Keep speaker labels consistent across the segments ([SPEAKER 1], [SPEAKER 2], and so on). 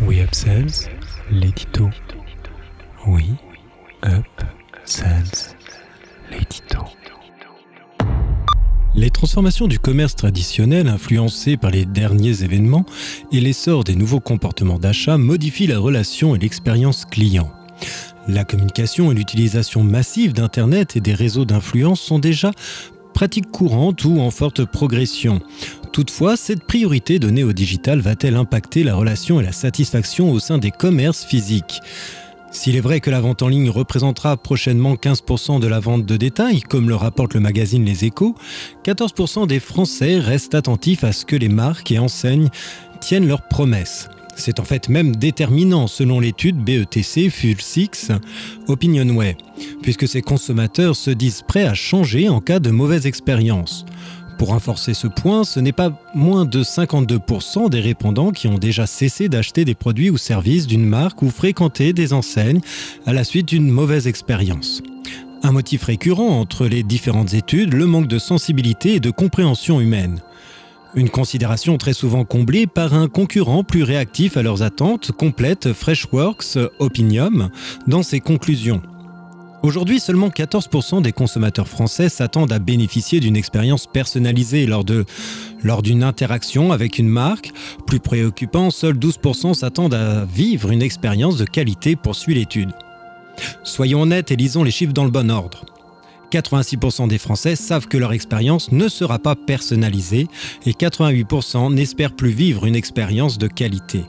[SPEAKER 1] We Upsells, l'édito. Oui, Up Sells, l'édito. Les transformations du commerce traditionnel influencées par les derniers événements et l'essor des nouveaux comportements d'achat modifient la relation et l'expérience client. La communication et l'utilisation massive d'Internet et des réseaux d'influence sont déjà pratiques courantes ou en forte progression. Toutefois, cette priorité donnée au digital va-t-elle impacter la relation et la satisfaction au sein des commerces physiques? S'il est vrai que la vente en ligne représentera prochainement 15% de la vente de détail, comme le rapporte le magazine Les Échos, 14% des Français restent attentifs à ce que les marques et enseignes tiennent leurs promesses. C'est en fait même déterminant selon l'étude BETC Fuel 6 Opinionway, puisque ces consommateurs se disent prêts à changer en cas de mauvaise expérience. Pour renforcer ce point, ce n'est pas moins de 52% des répondants qui ont déjà cessé d'acheter des produits ou services d'une marque ou fréquenté des enseignes à la suite d'une mauvaise expérience. Un motif récurrent entre les différentes études, le manque de sensibilité et de compréhension humaine. Une considération très souvent comblée par un concurrent plus réactif à leurs attentes, complète Freshworks Opinium dans ses conclusions. Aujourd'hui, seulement 14% des consommateurs français s'attendent à bénéficier d'une expérience personnalisée lors de lors d'une interaction avec une marque. Plus préoccupant, seuls 12% s'attendent à vivre une expérience de qualité, poursuit l'étude. Soyons honnêtes et lisons les chiffres dans le bon ordre. 86% des Français savent que leur expérience ne sera pas personnalisée et 88% n'espèrent plus vivre une expérience de qualité.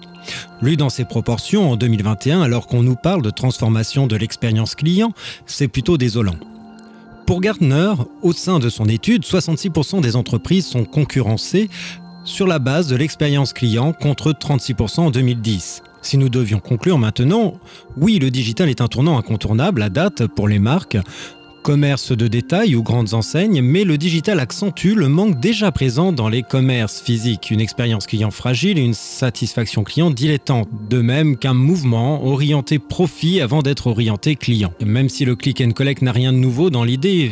[SPEAKER 1] Lu dans ces proportions en 2021, alors qu'on nous parle de transformation de l'expérience client, c'est plutôt désolant. Pour Gartner, au sein de son étude, 66% des entreprises sont concurrencées sur la base de l'expérience client contre 36% en 2010. Si nous devions conclure maintenant, oui, le digital est un tournant incontournable à date pour les marques, commerce de détail ou grandes enseignes, mais le digital accentue le manque déjà présent dans les commerces physiques, une expérience client fragile et une satisfaction client dilettante, de même qu'un mouvement orienté profit avant d'être orienté client. Même si le click and collect n'a rien de nouveau dans l'idée,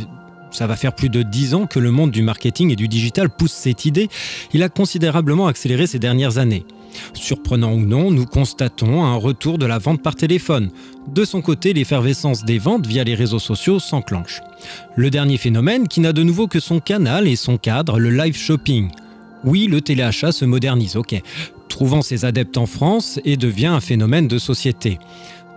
[SPEAKER 1] ça va faire plus de 10 ans que le monde du marketing et du digital pousse cette idée, il a considérablement accéléré ces dernières années. Surprenant ou non, nous constatons un retour de la vente par téléphone. De son côté, l'effervescence des ventes via les réseaux sociaux s'enclenche. Le dernier phénomène qui n'a de nouveau que son canal et son cadre, le live shopping. Oui, le téléachat se modernise, ok, trouvant ses adeptes en France et devient un phénomène de société.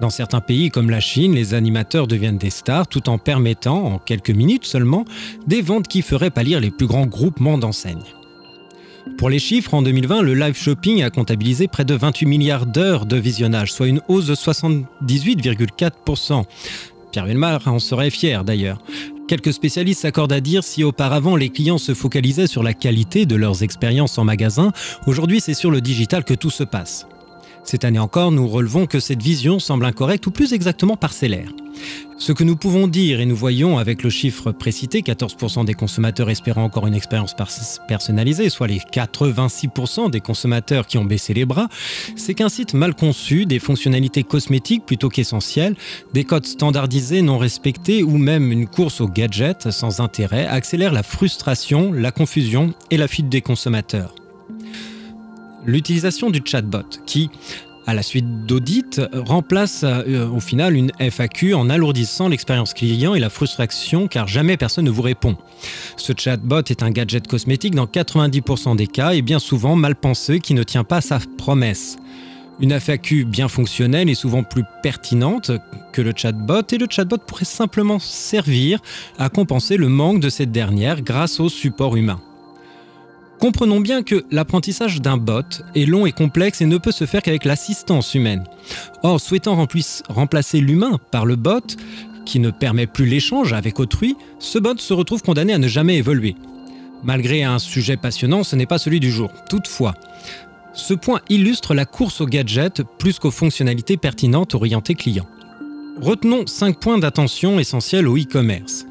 [SPEAKER 1] Dans certains pays comme la Chine, les animateurs deviennent des stars tout en permettant, en quelques minutes seulement, des ventes qui feraient pâlir les plus grands groupements d'enseignes. Pour les chiffres, en 2020, le live shopping a comptabilisé près de 28 milliards d'heures de visionnage, soit une hausse de 78,4%. Pierre Villemar en serait fier d'ailleurs. Quelques spécialistes s'accordent à dire si auparavant les clients se focalisaient sur la qualité de leurs expériences en magasin, aujourd'hui c'est sur le digital que tout se passe. Cette année encore, nous relevons que cette vision semble incorrecte ou plus exactement parcellaire. Ce que nous pouvons dire, et nous voyons avec le chiffre précité, 14% des consommateurs espérant encore une expérience personnalisée, soit les 86% des consommateurs qui ont baissé les bras, c'est qu'un site mal conçu, des fonctionnalités cosmétiques plutôt qu'essentielles, des codes standardisés non respectés ou même une course aux gadgets sans intérêt accélèrent la frustration, la confusion et la fuite des consommateurs l'utilisation du chatbot qui, à la suite d'audits, remplace euh, au final une FAQ en alourdissant l'expérience client et la frustration car jamais personne ne vous répond. Ce chatbot est un gadget cosmétique dans 90% des cas et bien souvent mal pensé qui ne tient pas sa promesse. Une FAQ bien fonctionnelle est souvent plus pertinente que le chatbot et le chatbot pourrait simplement servir à compenser le manque de cette dernière grâce au support humain. Comprenons bien que l'apprentissage d'un bot est long et complexe et ne peut se faire qu'avec l'assistance humaine. Or, souhaitant remplacer l'humain par le bot, qui ne permet plus l'échange avec autrui, ce bot se retrouve condamné à ne jamais évoluer. Malgré un sujet passionnant, ce n'est pas celui du jour. Toutefois, ce point illustre la course aux gadgets plus qu'aux fonctionnalités pertinentes orientées clients. Retenons 5 points d'attention essentiels au e-commerce.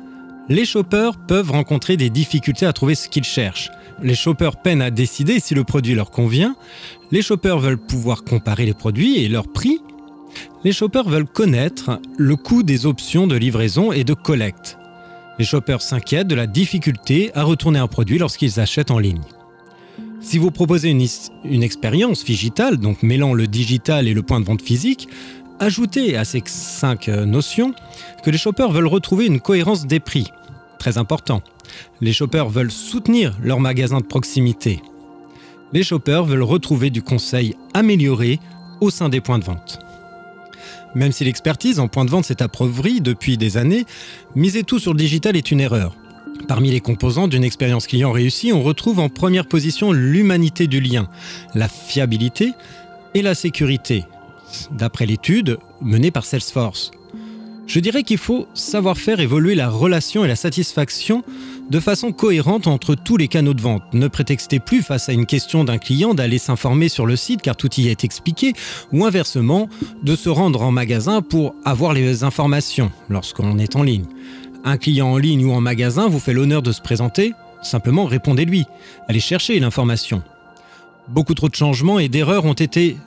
[SPEAKER 1] Les shoppers peuvent rencontrer des difficultés à trouver ce qu'ils cherchent. Les shoppers peinent à décider si le produit leur convient. Les shoppers veulent pouvoir comparer les produits et leurs prix. Les shoppers veulent connaître le coût des options de livraison et de collecte. Les shoppers s'inquiètent de la difficulté à retourner un produit lorsqu'ils achètent en ligne. Si vous proposez une, une expérience digitale, donc mêlant le digital et le point de vente physique, ajoutez à ces cinq notions que les shoppers veulent retrouver une cohérence des prix. Très important. Les shoppers veulent soutenir leur magasin de proximité. Les shoppers veulent retrouver du conseil amélioré au sein des points de vente. Même si l'expertise en point de vente s'est appauvrie depuis des années, miser tout sur le digital est une erreur. Parmi les composants d'une expérience client réussie, on retrouve en première position l'humanité du lien, la fiabilité et la sécurité, d'après l'étude menée par Salesforce. Je dirais qu'il faut savoir faire évoluer la relation et la satisfaction de façon cohérente entre tous les canaux de vente. Ne prétextez plus face à une question d'un client d'aller s'informer sur le site car tout y est expliqué, ou inversement, de se rendre en magasin pour avoir les informations lorsqu'on est en ligne. Un client en ligne ou en magasin vous fait l'honneur de se présenter, simplement répondez-lui, allez chercher l'information. Beaucoup trop de changements et d'erreurs ont été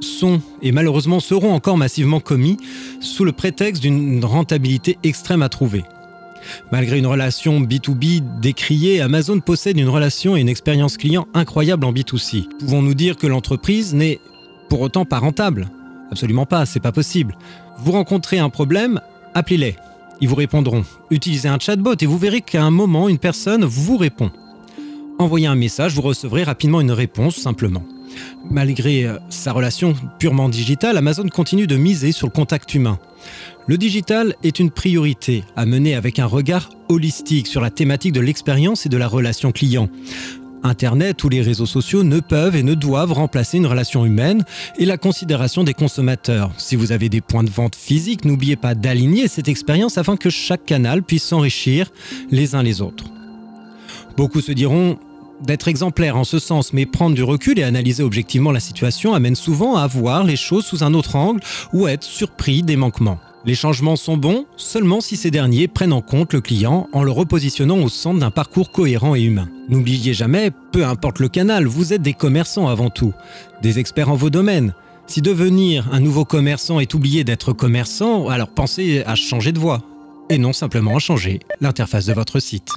[SPEAKER 1] sont et malheureusement seront encore massivement commis sous le prétexte d'une rentabilité extrême à trouver. Malgré une relation B2B décriée, Amazon possède une relation et une expérience client incroyable en B2C. Pouvons-nous dire que l'entreprise n'est pour autant pas rentable? Absolument pas, c'est pas possible. Vous rencontrez un problème, appelez-les. Ils vous répondront. Utilisez un chatbot et vous verrez qu'à un moment, une personne vous répond. Envoyez un message, vous recevrez rapidement une réponse simplement. Malgré euh, sa relation purement digitale, Amazon continue de miser sur le contact humain. Le digital est une priorité à mener avec un regard holistique sur la thématique de l'expérience et de la relation client. Internet ou les réseaux sociaux ne peuvent et ne doivent remplacer une relation humaine et la considération des consommateurs. Si vous avez des points de vente physiques, n'oubliez pas d'aligner cette expérience afin que chaque canal puisse s'enrichir les uns les autres. Beaucoup se diront d'être exemplaire en ce sens, mais prendre du recul et analyser objectivement la situation amène souvent à voir les choses sous un autre angle ou à être surpris des manquements. Les changements sont bons seulement si ces derniers prennent en compte le client en le repositionnant au centre d'un parcours cohérent et humain. N'oubliez jamais, peu importe le canal, vous êtes des commerçants avant tout, des experts en vos domaines. Si devenir un nouveau commerçant est oublier d'être commerçant, alors pensez à changer de voie et non simplement à changer l'interface de votre site.